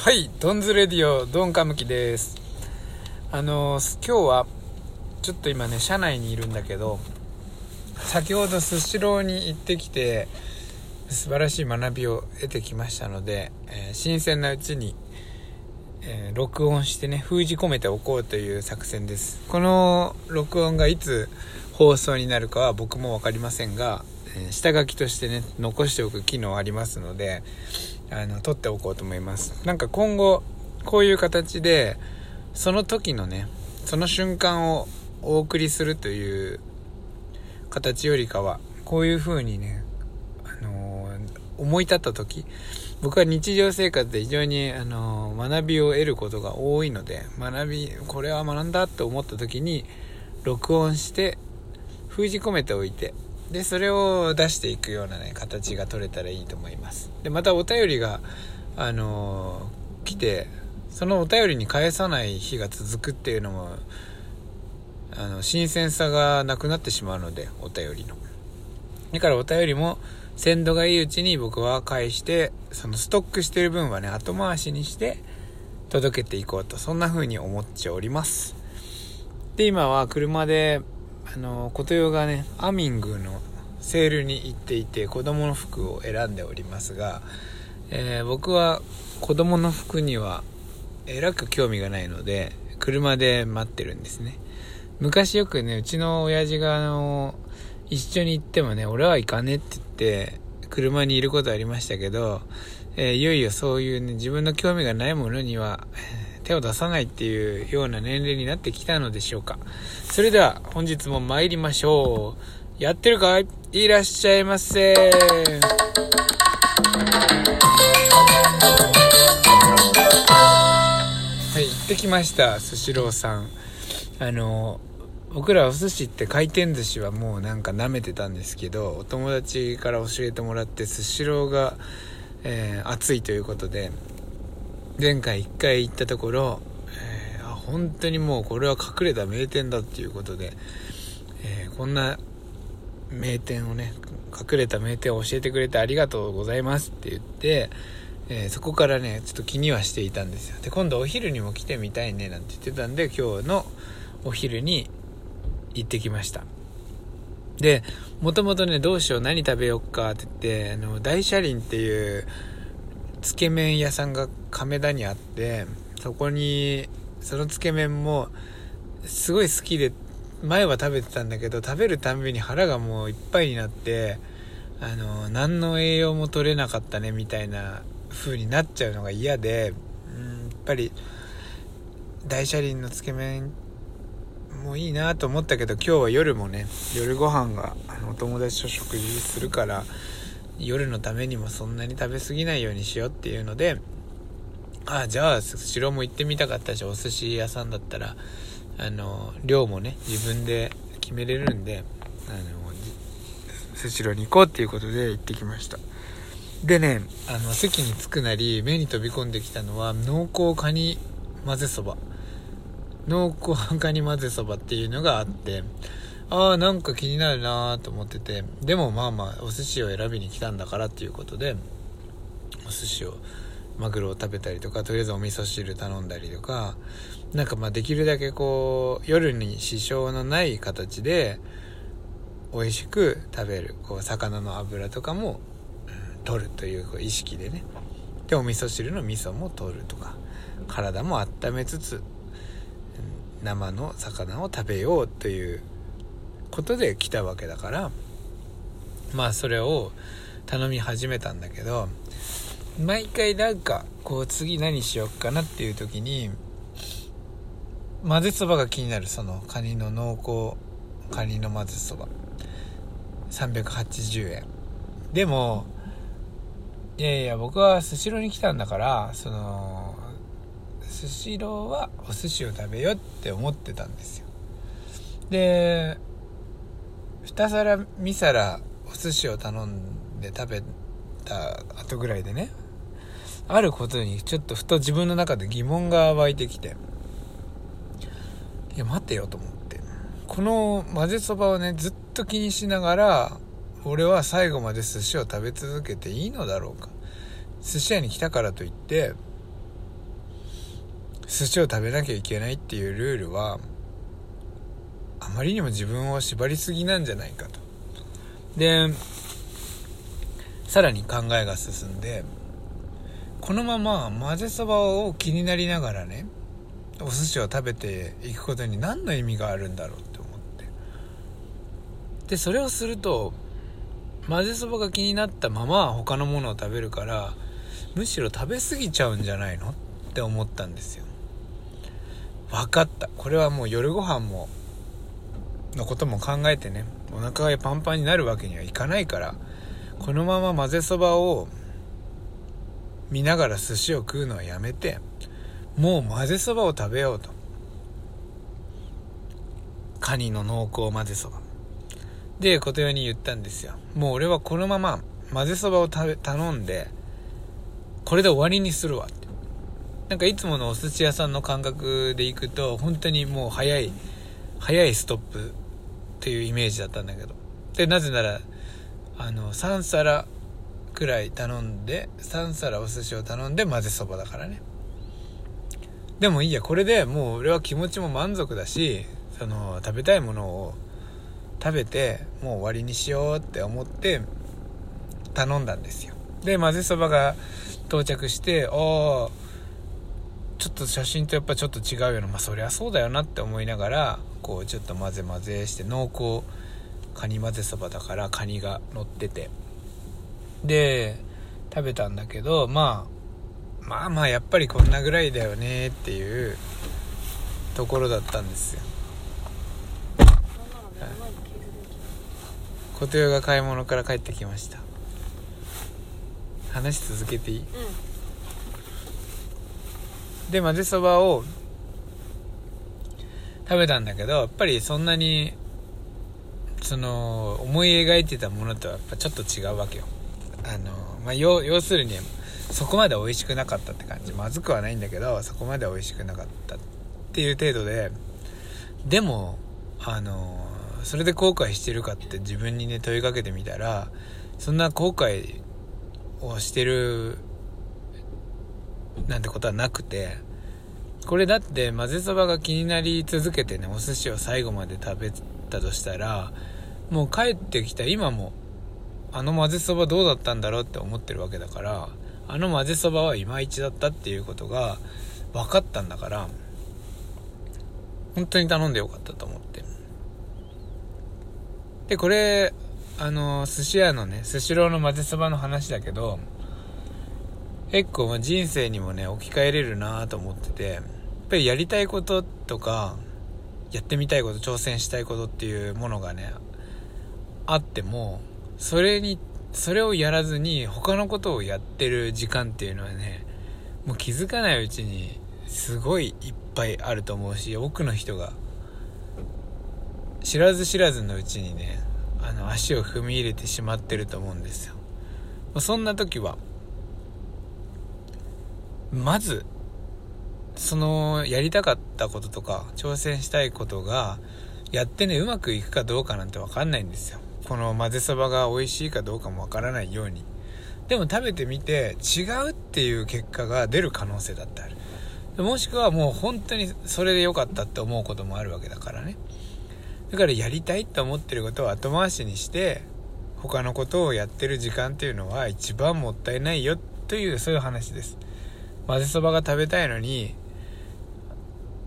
はい、ドンズレディオ、ドンカムキです。あの今日は、ちょっと今ね、車内にいるんだけど、先ほどスシローに行ってきて、素晴らしい学びを得てきましたので、えー新鮮なうちに、えー録音してね、封じ込めておこうという作戦です。この録音がいつ放送になるかは僕もわかりませんが、え下書きとしてね、残しておく機能ありますので、あの、撮っておこうと思います。なんか今後、こういう形で、その時のね、その瞬間をお送りするという形よりかは、こういう風にね、あのー思い立った時、僕は日常生活で非常に、あのー学びを得ることが多いので、学び、これは学んだって思った時に、録音して、封じ込めておいて、で、それを出していくようなね、形が取れたらいいと思います。で、またお便りが、あのー来て、そのお便りに返さない日が続くっていうのも、あの、新鮮さがなくなってしまうので、お便りの。だからお便りも、鮮度がいいうちに僕は返して、そのストックしてる分はね、後回しにして、届けていこうと、そんな風に思っております。で、今は車で、あの、琴代がね、アミングのセールに行っていて、子供の服を選んでおりますが、えー僕は子供の服には、えらく興味がないので、車で待ってるんですね。昔よくね、うちの親父があの、一緒に行ってもね、俺は行かねって言って、車にいることありましたけど、えーいよいよそういうね、自分の興味がないものには、えー手を出さないっていうような年齢になってきたのでしょうか。それでは、本日も参りましょう。やってるかい？いらっしゃいませ。はい、行ってきました、スシローさん。あの、僕らお寿司って回転寿司はもうなんか舐めてたんですけど、お友達から教えてもらってスシローが、えー熱いということで、前回一回行ったところ、えー本当にもうこれは隠れた名店だっていうことで、えーこんな名店をね隠れた名店を教えてくれてありがとうございますって言って、えーそこからねちょっと気にはしていたんですよ。で今度お昼にも来てみたいねなんて言ってたんで今日のお昼に行ってきました。でもともとねどうしよう何食べよっかって言ってあの大車輪っていうつけ麺屋さんが亀田にあってそこにそのつけ麺もすごい好きで前は食べてたんだけど食べるたんびに腹がもういっぱいになってあの何の栄養も取れなかったねみたいな風になっちゃうのが嫌でうんやっぱり大車輪のつけ麺もいいなと思ったけど今日は夜もね夜ご飯があのお友達と食事するから夜のためにもそんなに食べ過ぎないようにしようっていうのであじゃあスシローも行ってみたかったしお寿司屋さんだったらあの量もね自分で決めれるんであのスシローに行こうっていうことで行ってきました。でねあの席に着くなり目に飛び込んできたのは濃厚カニ混ぜそば。濃厚カニ混ぜそばっていうのがあってああなんか気になるなと思ってて。でもまあまあお寿司を選びに来たんだからっていうことでお寿司をマグロを食べたりとかとりあえずお味噌汁頼んだりとかなんかまあできるだけこう夜に支障のない形で美味しく食べるこう魚の油とかも、取るというこう意識でね。でお味噌汁の味噌も取るとか体も温めつつ生の魚を食べようということで来たわけだからまあそれを頼み始めたんだけど毎回なんかこう次何しよっかなっていう時に混ぜそばが気になる。そのカニの濃厚カニの混ぜそば。380円。でもいやいや僕はスシローに来たんだからそのスシローはお寿司を食べようって思ってたんですよ。で2皿2皿お寿司を頼んで食べた後ぐらいでねあることにちょっとふと自分の中で疑問が湧いてきていや待てよと思って。この混ぜそばをねずっと気にしながら俺は最後まで寿司を食べ続けていいのだろうか。寿司屋に来たからといって寿司を食べなきゃいけないっていうルールはまりにも自分を縛りすぎなんじゃないかと。でさらに考えが進んでこのまま混ぜそばを気になりながらねお寿司を食べていくことに何の意味があるんだろうって思って。でそれをすると混ぜそばが気になったまま他のものを食べるからむしろ食べ過ぎちゃうんじゃないのって思ったんですよ。分かった。これはもう夜ご飯ものことも考えてねお腹がパンパンになるわけにはいかないからこのまま混ぜそばを見ながら寿司を食うのはやめてもう混ぜそばを食べようと。カニの濃厚混ぜそば。で琴代に言ったんですよ。もう俺はこのまま混ぜそばを頼んでこれで終わりにするわ。ってなんかいつものお寿司屋さんの感覚で行くと本当にもう早い早いストップっていうイメージだったんだけど。でなぜならあの3皿くらい頼んで3皿お寿司を頼んで混ぜそばだからね。でもいいやこれでもう俺は気持ちも満足だしその食べたいものを食べてもう終わりにしようって思って頼んだんですよ。で混ぜそばが到着してああちょっと写真とやっぱちょっと違うよなまあそりゃそうだよなって思いながらこうちょっと混ぜ混ぜして濃厚カニ混ぜそばだからカニが乗ってて。で食べたんだけどまあまあまあやっぱりこんなぐらいだよねっていうところだったんですよ。琴代が買い物から帰ってきました。話し続けていい、で混ぜそばを食べたんだけどやっぱりそんなにその思い描いてたものとはやっぱちょっと違うわけよ。あの、まあ、要要するにそこまで美味しくなかったって感じ。まずくはないんだけどそこまで美味しくなかったっていう程度ででもあのそれで後悔してるかって自分にね問いかけてみたらそんな後悔をしてるなんてことはなくてこれだって混ぜそばが気になり続けてねお寿司を最後まで食べたとしたらもう帰ってきた今もあの混ぜそばどうだったんだろうって思ってるわけだからあの混ぜそばはいまいちだったっていうことが分かったんだから本当に頼んでよかったと思って。でこれあの寿司屋のねスシローの混ぜそばの話だけど結構人生にもね置き換えれるなと思っててっぱりやりたいこととかやってみたいこと挑戦したいことっていうものがねあってもそれにそれをやらずに他のことをやってる時間っていうのはねもう気づかないうちにすごいいっぱいあると思うし多くの人が知らず知らずのうちにねあの足を踏み入れてしまってると思うんですよ。そんな時はまずそのやりたかったこととか挑戦したいことがやってねうまくいくかどうかなんて分かんないんですよ。この混ぜそばが美味しいかどうかも分からないように。でも食べてみて違うっていう結果が出る可能性だってある。もしくはもう本当にそれで良かったって思うこともあるわけだからね。だからやりたいって思ってることを後回しにして他のことをやってる時間っていうのは一番もったいないよというそういう話です。混ぜそばが食べたいのに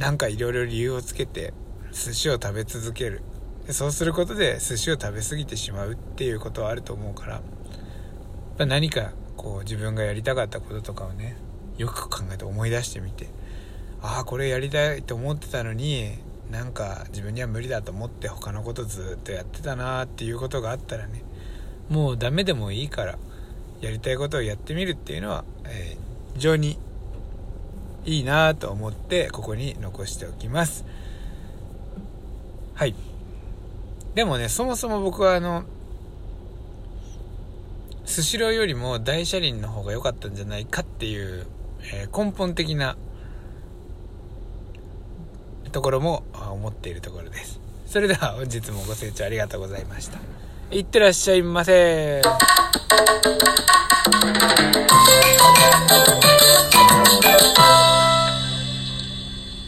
なんかいろいろ理由をつけて寿司を食べ続ける。でそうすることで寿司を食べ過ぎてしまうっていうことはあると思うから何かこう自分がやりたかったこととかをねよく考えて思い出してみてああこれやりたいと思ってたのになんか自分には無理だと思って他のことずっとやってたなっていうことがあったらねもうダメでもいいからやりたいことをやってみるっていうのは、えー、非常にいいなと思ってここに残しておきます。はい。でもねそもそも僕はあのスシローよりも大車輪の方が良かったんじゃないかっていう、えー、根本的なところも思っているところです。それでは本日もご清聴ありがとうございました。いってらっしゃいませ。